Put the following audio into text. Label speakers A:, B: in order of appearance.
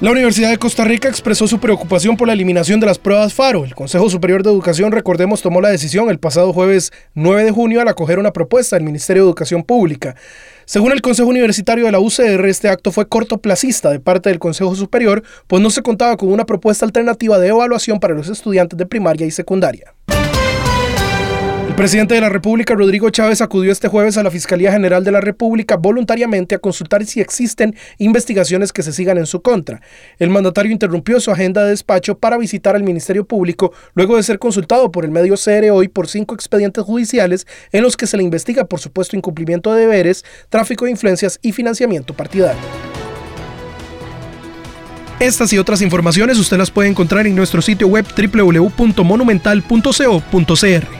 A: La Universidad de Costa Rica expresó su preocupación por la eliminación de las pruebas FARO. El Consejo Superior de Educación, recordemos, tomó la decisión el pasado jueves 9 de junio al acoger una propuesta del Ministerio de Educación Pública. Según el Consejo Universitario de la UCR, este acto fue cortoplacista de parte del Consejo Superior, pues no se contaba con una propuesta alternativa de evaluación para los estudiantes de primaria y secundaria. Presidente de la República, Rodrigo Chávez, acudió este jueves a la Fiscalía General de la República voluntariamente a consultar si existen investigaciones que se sigan en su contra. El mandatario interrumpió su agenda de despacho para visitar al Ministerio Público luego de ser consultado por el medio CR hoy por cinco expedientes judiciales en los que se le investiga por supuesto incumplimiento de deberes, tráfico de influencias y financiamiento partidario. Estas y otras informaciones usted las puede encontrar en nuestro sitio web www.monumental.co.cr.